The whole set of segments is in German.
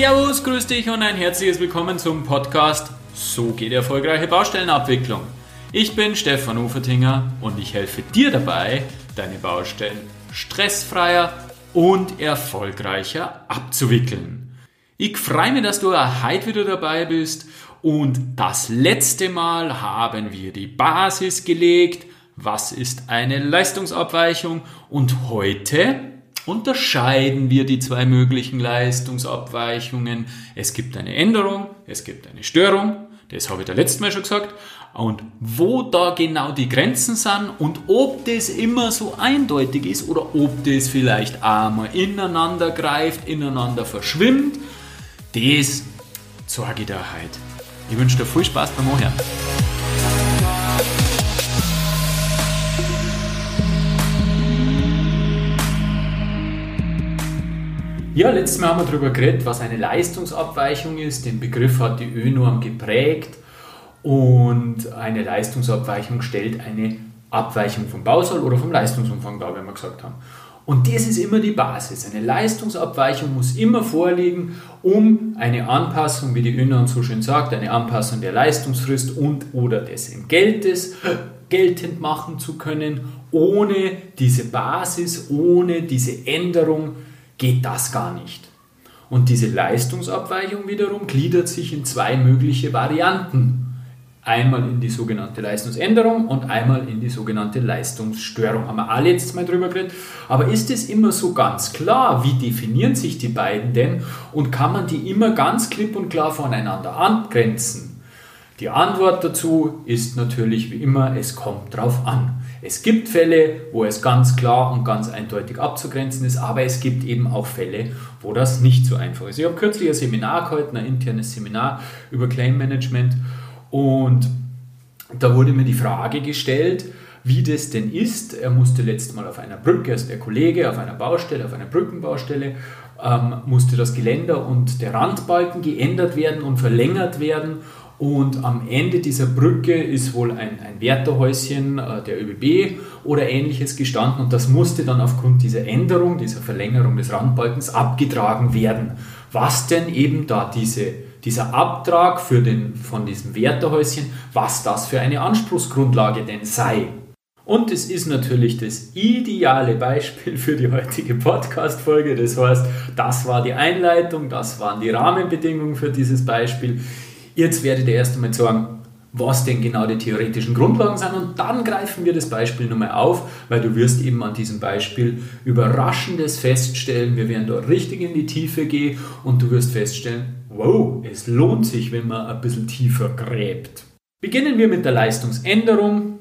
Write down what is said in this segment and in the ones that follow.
Servus, grüß dich und ein herzliches Willkommen zum Podcast So geht erfolgreiche Baustellenabwicklung. Ich bin Stefan Ufertinger und ich helfe dir dabei, deine Baustellen stressfreier und erfolgreicher abzuwickeln. Ich freue mich, dass du heute wieder dabei bist und das letzte Mal haben wir die Basis gelegt. Was ist eine Leistungsabweichung? Und heute unterscheiden wir die zwei möglichen Leistungsabweichungen. Es gibt eine Änderung, es gibt eine Störung, das habe ich da letztes Mal schon gesagt. Und wo da genau die Grenzen sind und ob das immer so eindeutig ist oder ob das vielleicht einmal ineinander greift, ineinander verschwimmt, das zeige ich dir heute. Ich wünsche dir viel Spaß beim Anhören. Ja, letztes Mal haben wir darüber geredet, was eine Leistungsabweichung ist. Den Begriff hat die ÖNorm geprägt und eine Leistungsabweichung stellt eine Abweichung vom Bausoll oder vom Leistungsumfang dar, wie wir gesagt haben. Und das ist immer die Basis. Eine Leistungsabweichung muss immer vorliegen, um eine Anpassung, wie die ÖNorm so schön sagt, eine Anpassung der Leistungsfrist und oder des Entgeltes geltend machen zu können. Ohne diese Basis, ohne diese Änderung geht das gar nicht. Und diese Leistungsabweichung wiederum gliedert sich in zwei mögliche Varianten. Einmal in die sogenannte Leistungsänderung und einmal in die sogenannte Leistungsstörung. Haben wir alle jetzt mal drüber geredet. Aber ist es immer so ganz klar? Wie definieren sich die beiden denn? Und kann man die immer ganz klipp und klar voneinander abgrenzen? Die Antwort dazu ist natürlich wie immer, es kommt drauf an. Es gibt Fälle, wo es ganz klar und ganz eindeutig abzugrenzen ist, aber es gibt eben auch Fälle, wo das nicht so einfach ist. Ich habe kürzlich ein Seminar gehalten, ein internes Seminar über Claim Management und da wurde mir die Frage gestellt, wie das denn ist. Er musste letztes Mal auf einer Brücke, also der Kollege auf einer Baustelle, auf einer Brückenbaustelle, ähm, musste das Geländer und der Randbalken geändert werden und verlängert werden und am Ende dieser Brücke ist wohl ein, ein Wärterhäuschen äh, der ÖBB oder ähnliches gestanden und das musste dann aufgrund dieser Änderung, dieser Verlängerung des Randbalkens abgetragen werden. Was denn eben da diese, dieser Abtrag für den, von diesem Wärterhäuschen, was das für eine Anspruchsgrundlage denn sei. Und es ist natürlich das ideale Beispiel für die heutige Podcast-Folge. Das heißt, das war die Einleitung, das waren die Rahmenbedingungen für dieses Beispiel. Jetzt werdet ihr erst einmal sagen, was denn genau die theoretischen Grundlagen sind und dann greifen wir das Beispiel nochmal auf, weil du wirst eben an diesem Beispiel Überraschendes feststellen. Wir werden da richtig in die Tiefe gehen und du wirst feststellen, wow, es lohnt sich, wenn man ein bisschen tiefer gräbt. Beginnen wir mit der Leistungsänderung.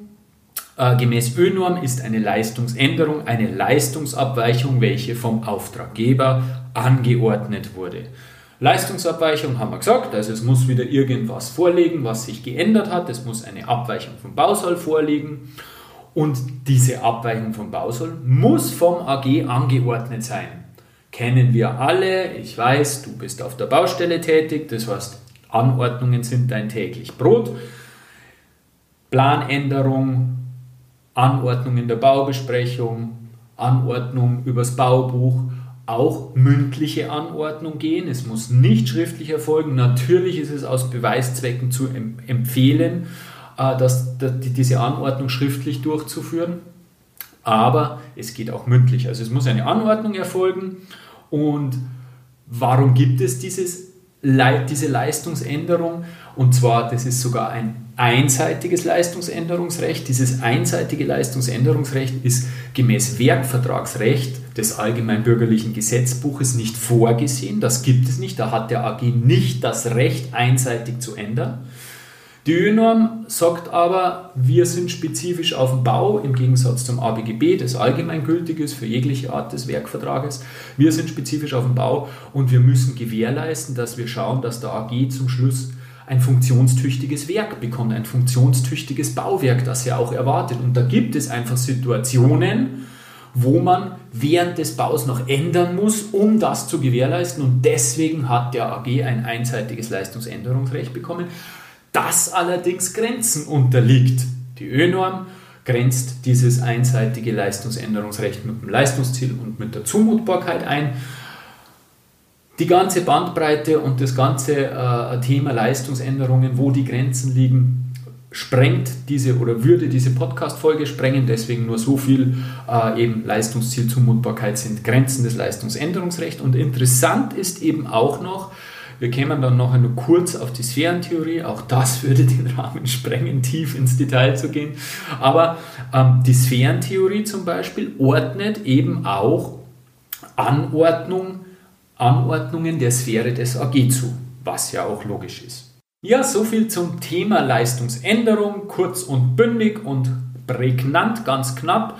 Äh, gemäß ÖNorm ist eine Leistungsänderung eine Leistungsabweichung, welche vom Auftraggeber angeordnet wurde. Leistungsabweichung haben wir gesagt, also es muss wieder irgendwas vorliegen, was sich geändert hat. Es muss eine Abweichung vom Bausoll vorliegen. Und diese Abweichung vom Bausoll muss vom AG angeordnet sein. Kennen wir alle. Ich weiß, du bist auf der Baustelle tätig. Das heißt, Anordnungen sind dein täglich Brot. Planänderung, Anordnung in der Baubesprechung, Anordnung übers Baubuch auch mündliche Anordnung gehen. Es muss nicht schriftlich erfolgen. Natürlich ist es aus Beweiszwecken zu empfehlen, äh, dass, diese Anordnung schriftlich durchzuführen. Aber es geht auch mündlich. Also es muss eine Anordnung erfolgen. Und warum gibt es dieses, diese Leistungsänderung? Und zwar, das ist sogar ein einseitiges Leistungsänderungsrecht. Dieses einseitige Leistungsänderungsrecht ist gemäß Werkvertragsrecht des Allgemeinbürgerlichen Gesetzbuches nicht vorgesehen. Das gibt es nicht. Da hat der AG nicht das Recht, einseitig zu ändern. Die ÖNorm sagt aber, wir sind spezifisch auf den Bau im Gegensatz zum ABGB, das allgemeingültig ist für jegliche Art des Werkvertrages. Wir sind spezifisch auf den Bau und wir müssen gewährleisten, dass wir schauen, dass der AG zum Schluss ein funktionstüchtiges Werk bekommt, ein funktionstüchtiges Bauwerk, das er auch erwartet. Und da gibt es einfach Situationen, wo man während des Baus noch ändern muss, um das zu gewährleisten. Und deswegen hat der AG ein einseitiges Leistungsänderungsrecht bekommen, das allerdings Grenzen unterliegt. Die ÖNorm grenzt dieses einseitige Leistungsänderungsrecht mit dem Leistungsziel und mit der Zumutbarkeit ein. Die ganze Bandbreite und das ganze äh, Thema Leistungsänderungen, wo die Grenzen liegen, sprengt diese oder würde diese Podcast-Folge sprengen. Deswegen nur so viel äh, eben Leistungszielzumutbarkeit sind Grenzen des Leistungsänderungsrechts. Und interessant ist eben auch noch, wir kämen dann noch einmal kurz auf die Sphärentheorie. Auch das würde den Rahmen sprengen, tief ins Detail zu gehen. Aber ähm, die Sphärentheorie zum Beispiel ordnet eben auch Anordnung, Anordnungen der Sphäre des AG zu, was ja auch logisch ist. Ja, so viel zum Thema Leistungsänderung, kurz und bündig und prägnant, ganz knapp.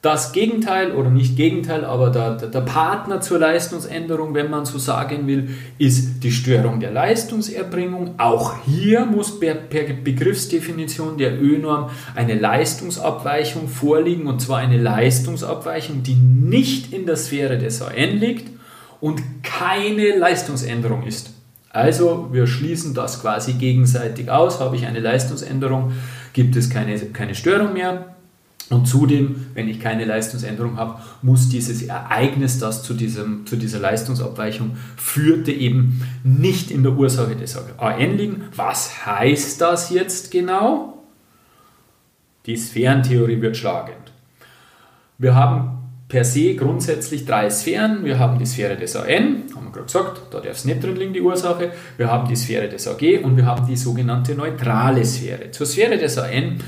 Das Gegenteil oder nicht Gegenteil, aber der, der, Partner zur Leistungsänderung, wenn man so sagen will, ist die Störung der Leistungserbringung. Auch hier muss per, per Begriffsdefinition der ÖNorm eine Leistungsabweichung vorliegen und zwar eine Leistungsabweichung, die nicht in der Sphäre des AN liegt und keine Leistungsänderung ist. Also wir schließen das quasi gegenseitig aus. Habe ich eine Leistungsänderung, gibt es keine, keine Störung mehr. Und zudem, wenn ich keine Leistungsänderung habe, muss dieses Ereignis, das zu, diesem, zu dieser Leistungsabweichung führte, eben nicht in der Ursache des AN liegen. Was heißt das jetzt genau? Die Sphärentheorie wird schlagend. Wir haben per se grundsätzlich drei Sphären. Wir haben die Sphäre des AN, haben wir gerade gesagt, da darf es nicht drin liegen, die Ursache. Wir haben die Sphäre des AG und wir haben die sogenannte neutrale Sphäre. Zur Sphäre des AN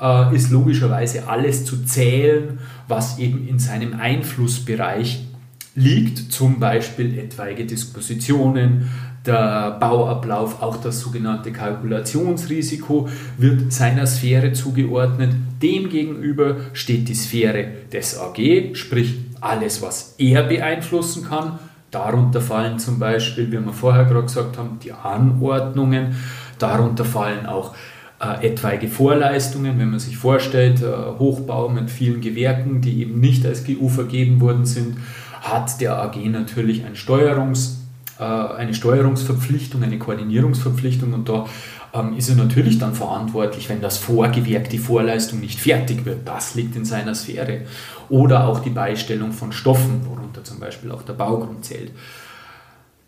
äh, ist logischerweise alles zu zählen, was eben in seinem Einflussbereich liegt, zum Beispiel etwaige Dispositionen, der Bauablauf, auch das sogenannte Kalkulationsrisiko wird seiner Sphäre zugeordnet. Demgegenüber steht die Sphäre des AG, sprich alles, was er beeinflussen kann. Darunter fallen zum Beispiel, wie wir vorher gerade gesagt haben, die Anordnungen. Darunter fallen auch äh, etwaige Vorleistungen, wenn man sich vorstellt, äh, Hochbau mit vielen Gewerken, die eben nicht als GU vergeben worden sind, hat der AG natürlich ein Steuerungs- eine Steuerungsverpflichtung, eine Koordinierungsverpflichtung und da ähm, ist er natürlich dann verantwortlich, wenn das Vorgewerk, die Vorleistung nicht fertig wird. Das liegt in seiner Sphäre. Oder auch die Beistellung von Stoffen, worunter zum Beispiel auch der Baugrund zählt.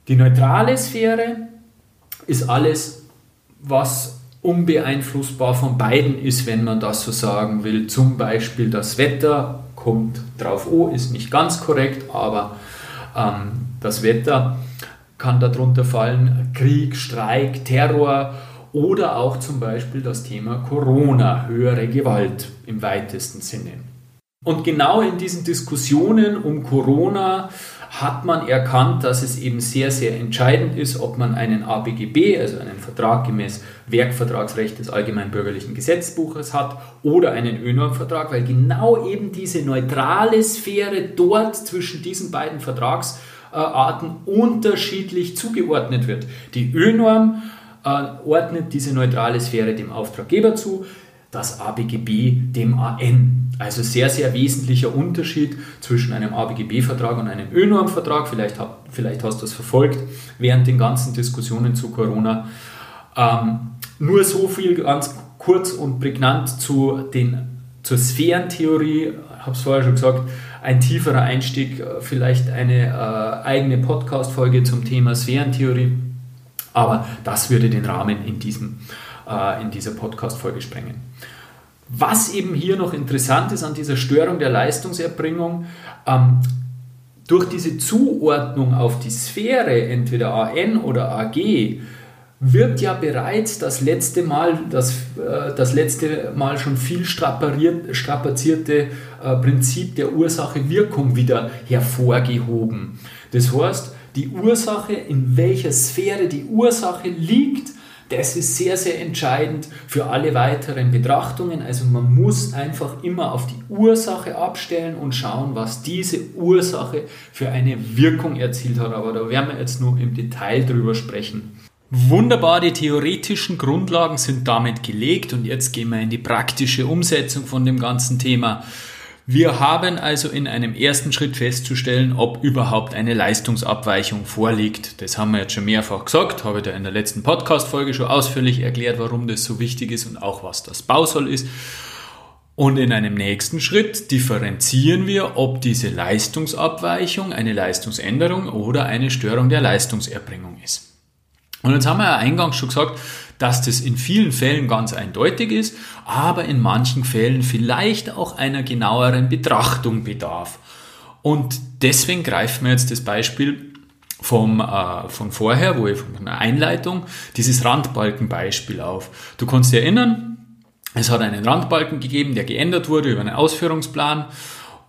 Die neutrale Sphäre ist alles, was unbeeinflussbar von beiden ist, wenn man das so sagen will. Zum Beispiel das Wetter kommt drauf, oh, ist nicht ganz korrekt, aber ähm, das Wetter kann darunter fallen Krieg, Streik, Terror oder auch zum Beispiel das Thema Corona, höhere Gewalt im weitesten Sinne. Und genau in diesen Diskussionen um Corona hat man erkannt, dass es eben sehr, sehr entscheidend ist, ob man einen ABGB, also einen Vertrag gemäß Werkvertragsrecht des Allgemeinbürgerlichen Gesetzbuches hat oder einen ÖNORM-Vertrag, weil genau eben diese neutrale Sphäre dort zwischen diesen beiden Vertrags Arten unterschiedlich zugeordnet wird. Die ÖNorm äh, ordnet diese neutrale Sphäre dem Auftraggeber zu, das ABGB dem AN. Also sehr, sehr wesentlicher Unterschied zwischen einem ABGB-Vertrag und einem ÖNorm-Vertrag. Vielleicht, vielleicht hast du das verfolgt während den ganzen Diskussionen zu Corona. Ähm, nur so viel ganz kurz und prägnant zu den, zur Sphärentheorie, habe es vorher schon gesagt, ein tieferer Einstieg, äh, vielleicht eine äh, eigene Podcast-Folge zum Thema Sphärentheorie. Aber das würde den Rahmen in, diesem, äh, in dieser Podcast-Folge sprengen. Was eben hier noch interessant ist an dieser Störung der Leistungserbringung, ähm, durch diese Zuordnung auf die Sphäre, entweder AN oder AG, wird ja bereits das letzte Mal, das, äh, das letzte Mal schon viel strapazierte äh, Prinzip der Ursache-Wirkung wieder hervorgehoben. Das heißt, die Ursache, in welcher Sphäre die Ursache liegt, das ist sehr, sehr entscheidend für alle weiteren Betrachtungen. Also man muss einfach immer auf die Ursache abstellen und schauen, was diese Ursache für eine Wirkung erzielt hat. Aber da werden wir jetzt nur im Detail drüber sprechen. Wunderbar, die theoretischen Grundlagen sind damit gelegt und jetzt gehen wir in die praktische Umsetzung von dem ganzen Thema. Wir haben also in einem ersten Schritt festzustellen, ob überhaupt eine Leistungsabweichung vorliegt. Das haben wir jetzt schon mehrfach gesagt, habe ich da in der letzten Podcast-Folge schon ausführlich erklärt, warum das so wichtig ist und auch was das Bausoll ist. Und in einem nächsten Schritt differenzieren wir, ob diese Leistungsabweichung eine Leistungsänderung oder eine Störung der Leistungserbringung ist. Und jetzt haben wir ja eingangs schon gesagt, dass das in vielen Fällen ganz eindeutig ist, aber in manchen Fällen vielleicht auch einer genaueren Betrachtung bedarf. Und deswegen greifen wir jetzt das Beispiel vom, äh, von vorher, wo ich von der Einleitung, dieses Randbalkenbeispiel auf. Du kannst dich erinnern, es hat einen Randbalken gegeben, der geändert wurde über einen Ausführungsplan.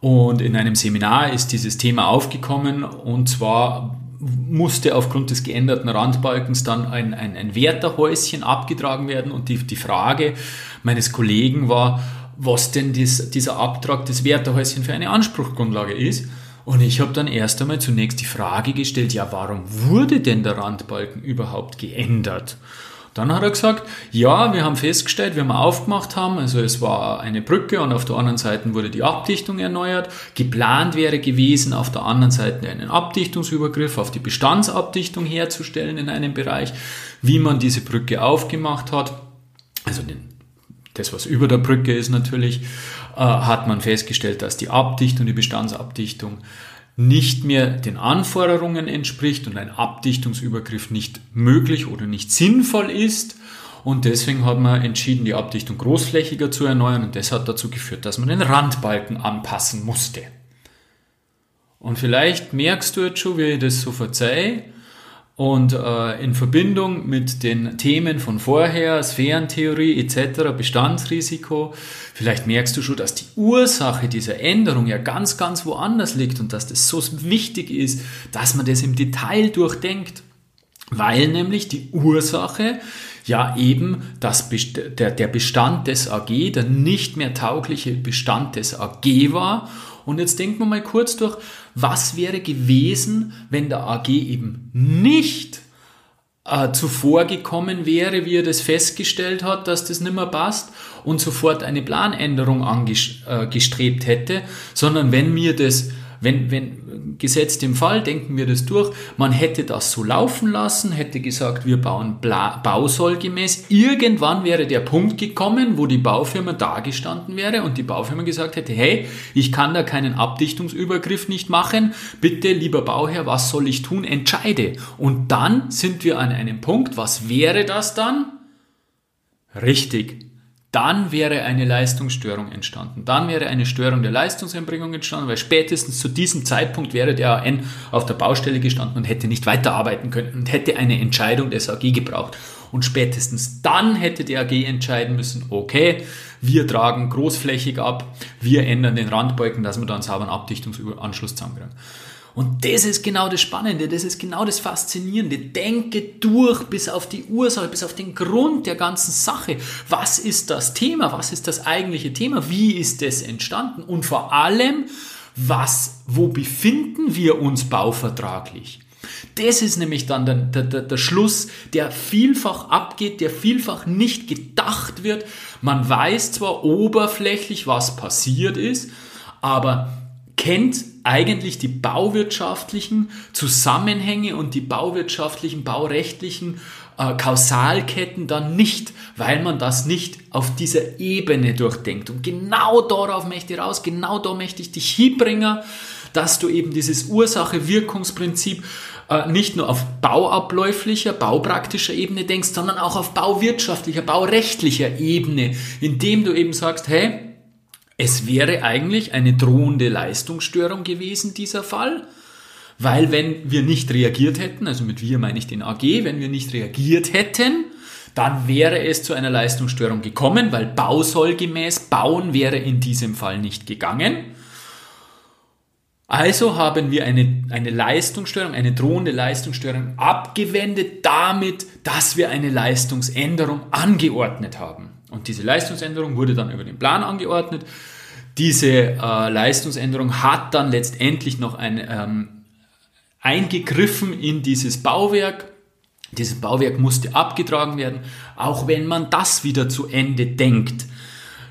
Und in einem Seminar ist dieses Thema aufgekommen und zwar musste aufgrund des geänderten Randbalkens dann ein, ein, ein Wärterhäuschen abgetragen werden und die, die Frage meines Kollegen war, was denn dies, dieser Abtrag des Wärterhäuschen für eine Anspruchsgrundlage ist. Und ich habe dann erst einmal zunächst die Frage gestellt, ja, warum wurde denn der Randbalken überhaupt geändert? Dann hat er gesagt, ja, wir haben festgestellt, wie wir aufgemacht haben, also es war eine Brücke und auf der anderen Seite wurde die Abdichtung erneuert. Geplant wäre gewesen, auf der anderen Seite einen Abdichtungsübergriff auf die Bestandsabdichtung herzustellen in einem Bereich. Wie man diese Brücke aufgemacht hat, also den, das, was über der Brücke ist natürlich, äh, hat man festgestellt, dass die Abdichtung, die Bestandsabdichtung nicht mehr den Anforderungen entspricht und ein Abdichtungsübergriff nicht möglich oder nicht sinnvoll ist. Und deswegen hat man entschieden, die Abdichtung großflächiger zu erneuern und das hat dazu geführt, dass man den Randbalken anpassen musste. Und vielleicht merkst du jetzt schon, wie ich das so verzeihe, und äh, in Verbindung mit den Themen von vorher, Sphärentheorie etc., Bestandsrisiko, vielleicht merkst du schon, dass die Ursache dieser Änderung ja ganz, ganz woanders liegt und dass das so wichtig ist, dass man das im Detail durchdenkt. Weil nämlich die Ursache ja eben das der, der Bestand des AG, der nicht mehr taugliche Bestand des AG war und jetzt denken wir mal kurz durch, was wäre gewesen, wenn der AG eben nicht äh, zuvor gekommen wäre, wie er das festgestellt hat, dass das nicht mehr passt und sofort eine Planänderung angestrebt äh, hätte, sondern wenn mir das wenn, wenn, gesetzt im Fall, denken wir das durch, man hätte das so laufen lassen, hätte gesagt, wir bauen bausollgemäß. Irgendwann wäre der Punkt gekommen, wo die Baufirma dagestanden wäre und die Baufirma gesagt hätte, hey, ich kann da keinen Abdichtungsübergriff nicht machen. Bitte, lieber Bauherr, was soll ich tun? Entscheide. Und dann sind wir an einem Punkt, was wäre das dann? Richtig, dann wäre eine Leistungsstörung entstanden. Dann wäre eine Störung der Leistungserbringung entstanden, weil spätestens zu diesem Zeitpunkt wäre der AN auf der Baustelle gestanden und hätte nicht weiterarbeiten können und hätte eine Entscheidung des AG gebraucht. Und spätestens dann hätte der AG entscheiden müssen, okay, wir tragen großflächig ab, wir ändern den Randbalken, dass wir da einen sauberen Abdichtungsanschluss zusammenkriegen. Und das ist genau das Spannende, das ist genau das Faszinierende. Denke durch bis auf die Ursache, bis auf den Grund der ganzen Sache. Was ist das Thema? Was ist das eigentliche Thema? Wie ist es entstanden? Und vor allem, was, wo befinden wir uns bauvertraglich? Das ist nämlich dann der, der, der, Schluss, der vielfach abgeht, der vielfach nicht gedacht wird. Man weiß zwar oberflächlich, was passiert ist, aber kennt eigentlich die bauwirtschaftlichen Zusammenhänge und die bauwirtschaftlichen, baurechtlichen äh, Kausalketten dann nicht, weil man das nicht auf dieser Ebene durchdenkt. Und genau darauf möchte ich raus, genau da möchte ich dich hinbringen, dass du eben dieses Ursache-Wirkungsprinzip äh, nicht nur auf bauabläuflicher, baupraktischer Ebene denkst, sondern auch auf bauwirtschaftlicher, baurechtlicher Ebene, indem du eben sagst, hey, es wäre eigentlich eine drohende Leistungsstörung gewesen, dieser Fall. Weil wenn wir nicht reagiert hätten, also mit wir meine ich den AG, wenn wir nicht reagiert hätten, dann wäre es zu einer Leistungsstörung gekommen, weil bausollgemäß bauen wäre in diesem Fall nicht gegangen. Also haben wir eine, eine Leistungsstörung, eine drohende Leistungsstörung abgewendet damit, dass wir eine Leistungsänderung angeordnet haben. Und diese Leistungsänderung wurde dann über den Plan angeordnet. Diese äh, Leistungsänderung hat dann letztendlich noch ein, ähm, eingegriffen in dieses Bauwerk. Dieses Bauwerk musste abgetragen werden, auch wenn man das wieder zu Ende denkt.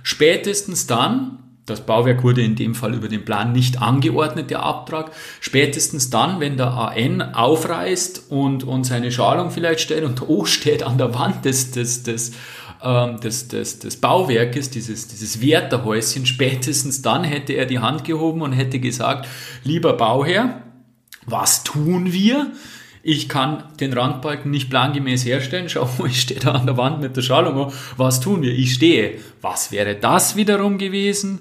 Spätestens dann, das Bauwerk wurde in dem Fall über den Plan nicht angeordnet, der Abtrag. Spätestens dann, wenn der AN aufreißt und, und seine Schalung vielleicht stellt und O steht an der Wand des, des, des, ähm, des, des, des Bauwerkes, dieses, dieses Wärterhäuschen, spätestens dann hätte er die Hand gehoben und hätte gesagt, lieber Bauherr, was tun wir? Ich kann den Randbalken nicht plangemäß herstellen. Schau, ich stehe da an der Wand mit der Schalung. Was tun wir? Ich stehe. Was wäre das wiederum gewesen?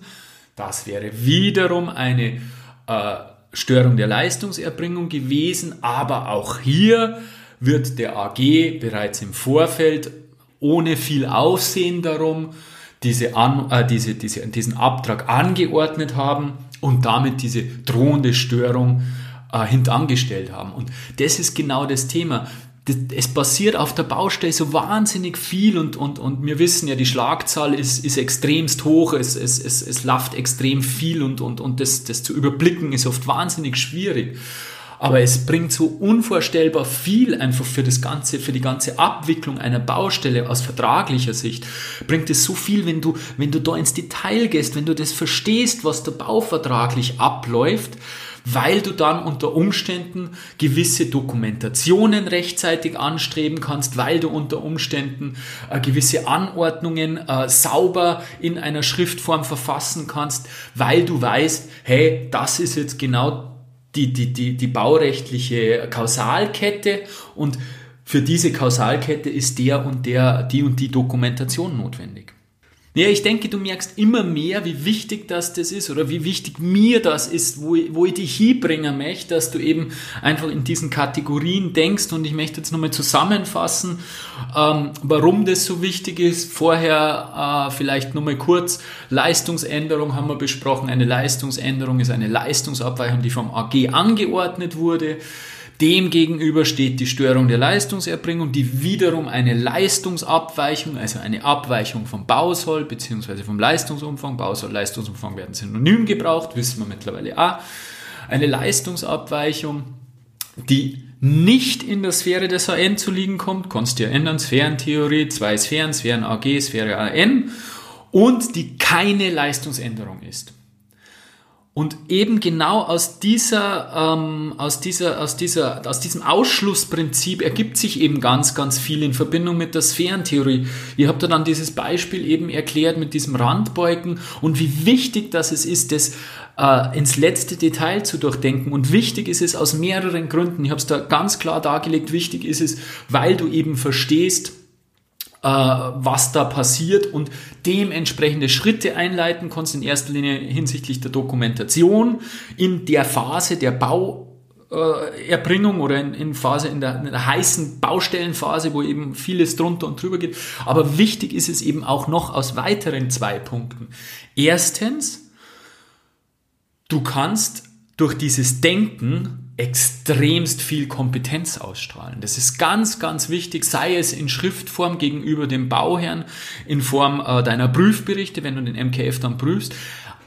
Das wäre wiederum eine äh, Störung der Leistungserbringung gewesen. Aber auch hier wird der AG bereits im Vorfeld ohne viel Aufsehen darum diese An, äh, diese, diese, diesen Abtrag angeordnet haben und damit diese drohende Störung äh, hintangestellt haben. Und das ist genau das Thema. Es passiert auf der Baustelle so wahnsinnig viel und, und, und wir wissen ja, die Schlagzahl ist, ist extremst hoch, es, es, es, es läuft extrem viel und, und, und das, das zu überblicken ist oft wahnsinnig schwierig. Aber es bringt so unvorstellbar viel einfach für das ganze, für die ganze Abwicklung einer Baustelle aus vertraglicher Sicht. Bringt es so viel, wenn du, wenn du da ins Detail gehst, wenn du das verstehst, was da bauvertraglich abläuft, weil du dann unter Umständen gewisse Dokumentationen rechtzeitig anstreben kannst, weil du unter Umständen äh, gewisse Anordnungen äh, sauber in einer Schriftform verfassen kannst, weil du weißt, hey, das ist jetzt genau die, die, die, die baurechtliche Kausalkette und für diese Kausalkette ist der und der, die und die Dokumentation notwendig. Ja, ich denke, du merkst immer mehr, wie wichtig das, das ist oder wie wichtig mir das ist, wo, ich, wo ich dich hinbringen möchte, dass du eben einfach in diesen Kategorien denkst und ich möchte jetzt nochmal zusammenfassen, ähm, warum das so wichtig ist. Vorher äh, vielleicht nochmal kurz, Leistungsänderung haben wir besprochen. Eine Leistungsänderung ist eine Leistungsabweichung, die vom AG angeordnet wurde. Demgegenüber steht die Störung der Leistungserbringung, die wiederum eine Leistungsabweichung, also eine Abweichung vom Bausoll bzw. vom Leistungsumfang, Bausoll, Leistungsumfang werden synonym gebraucht, wissen wir mittlerweile auch. Eine Leistungsabweichung, die nicht in der Sphäre des AN zu liegen kommt, kannst du ja ändern, Sphärentheorie, zwei Sphären, Sphären AG, Sphäre AN, und die keine Leistungsänderung ist. Und eben genau aus dieser, ähm, aus dieser, aus dieser, aus diesem Ausschlussprinzip ergibt sich eben ganz, ganz viel in Verbindung mit der Sphärentheorie. Ihr habt ja dann dieses Beispiel eben erklärt mit diesem Randbeugen und wie wichtig das es ist, das äh, ins letzte Detail zu durchdenken. Und wichtig ist es aus mehreren Gründen. Ich habe es da ganz klar dargelegt. Wichtig ist es, weil du eben verstehst, was da passiert und dementsprechende Schritte einleiten kannst, in erster Linie hinsichtlich der Dokumentation in der Phase der Bauerbringung oder in, in Phase in der, in der, heißen Baustellenphase, wo eben vieles drunter und drüber geht. Aber wichtig ist es eben auch noch aus weiteren zwei Punkten. Erstens, du kannst durch dieses Denken extremst viel Kompetenz ausstrahlen. Das ist ganz, ganz wichtig, sei es in Schriftform gegenüber dem Bauherrn, in Form äh, deiner Prüfberichte, wenn du den MKF dann prüfst,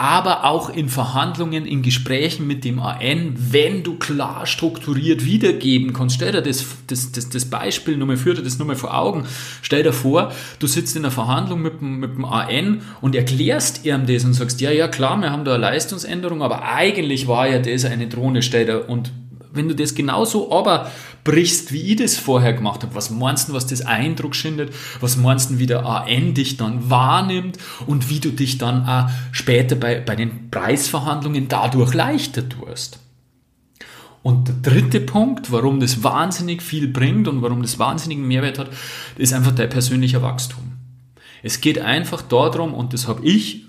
aber auch in Verhandlungen, in Gesprächen mit dem AN, wenn du klar strukturiert wiedergeben kannst. Stell dir das, das, das, das Beispiel nochmal, führ dir das nochmal vor Augen. Stell dir vor, du sitzt in einer Verhandlung mit dem, mit dem AN und erklärst ihm das und sagst, ja, ja, klar, wir haben da eine Leistungsänderung, aber eigentlich war ja das eine Drohne, stell dir, und wenn du das genauso aber brichst, wie ich das vorher gemacht habe, was meinst du, was das Eindruck schindet, was meinst du, wie der AN dich dann wahrnimmt und wie du dich dann auch später bei, bei den Preisverhandlungen dadurch leichter tust. Und der dritte Punkt, warum das wahnsinnig viel bringt und warum das wahnsinnigen Mehrwert hat, ist einfach dein persönlicher Wachstum. Es geht einfach darum, und das habe ich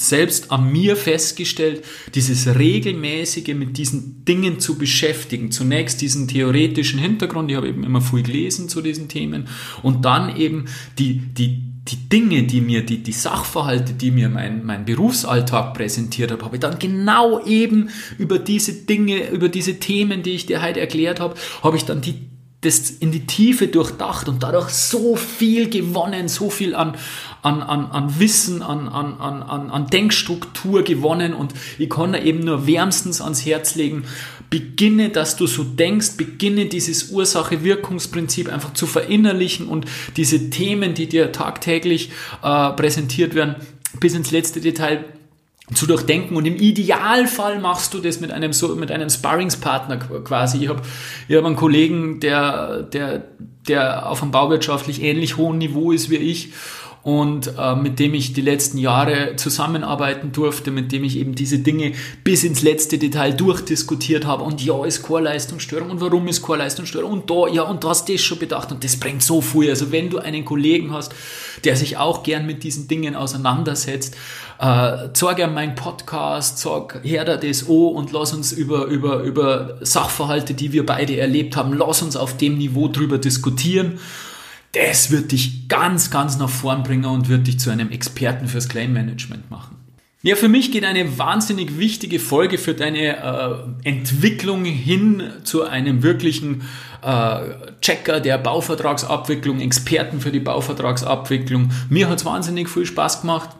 selbst an mir festgestellt, dieses regelmäßige mit diesen Dingen zu beschäftigen. Zunächst diesen theoretischen Hintergrund, ich habe eben immer viel gelesen zu diesen Themen und dann eben die, die, die Dinge, die mir, die, die Sachverhalte, die mir mein, mein Berufsalltag präsentiert habe, habe ich dann genau eben über diese Dinge, über diese Themen, die ich dir heute erklärt habe, habe ich dann die das in die Tiefe durchdacht und dadurch so viel gewonnen, so viel an, an, an, an Wissen, an, an, an, an Denkstruktur gewonnen und ich kann da eben nur wärmstens ans Herz legen, beginne, dass du so denkst, beginne dieses Ursache-Wirkungsprinzip einfach zu verinnerlichen und diese Themen, die dir tagtäglich äh, präsentiert werden, bis ins letzte Detail zu durchdenken und im Idealfall machst du das mit einem so mit einem Sparringspartner quasi. Ich habe ich hab einen Kollegen, der der der auf einem bauwirtschaftlich ähnlich hohen Niveau ist wie ich und äh, mit dem ich die letzten Jahre zusammenarbeiten durfte, mit dem ich eben diese Dinge bis ins letzte Detail durchdiskutiert habe. Und ja, ist Chorleistungsstörung und warum ist Chorleistungsstörung und da, ja, und du hast das schon bedacht und das bringt so viel. Also wenn du einen Kollegen hast, der sich auch gern mit diesen Dingen auseinandersetzt, äh, zeig ihm meinen Podcast, sag, her da das O und lass uns über, über, über Sachverhalte, die wir beide erlebt haben, lass uns auf dem Niveau drüber diskutieren das wird dich ganz, ganz nach vorn bringen und wird dich zu einem Experten fürs Claim Management machen. Ja, für mich geht eine wahnsinnig wichtige Folge für deine äh, Entwicklung hin zu einem wirklichen äh, Checker der Bauvertragsabwicklung, Experten für die Bauvertragsabwicklung. Mir hat es wahnsinnig viel Spaß gemacht.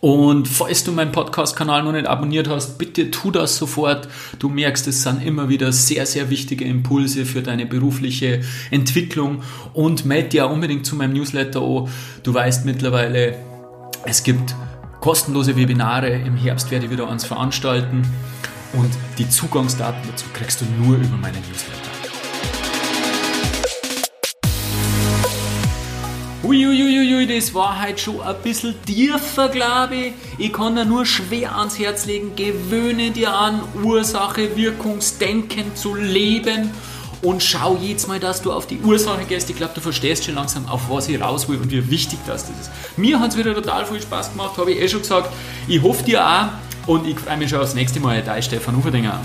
Und falls du meinen Podcast-Kanal noch nicht abonniert hast, bitte tu das sofort. Du merkst, es sind immer wieder sehr, sehr wichtige Impulse für deine berufliche Entwicklung und melde dir unbedingt zu meinem Newsletter an. Du weißt mittlerweile, es gibt kostenlose Webinare. Im Herbst werde ich wieder eins veranstalten und die Zugangsdaten dazu kriegst du nur über meinen Newsletter. Uiuiuiui, das war halt schon ein bisschen tiefer, glaube ich. Ich kann dir nur schwer ans Herz legen, gewöhne dir an, Ursache, Wirkungsdenken zu leben und schau jetzt mal, dass du auf die Ursache gehst. Ich glaube, du verstehst schon langsam, auf was ich raus will und wie wichtig das ist. Mir hat es wieder total viel Spaß gemacht, habe ich eh schon gesagt. Ich hoffe dir auch und ich freue mich schon aufs nächste Mal. Dein Stefan Uferdinger.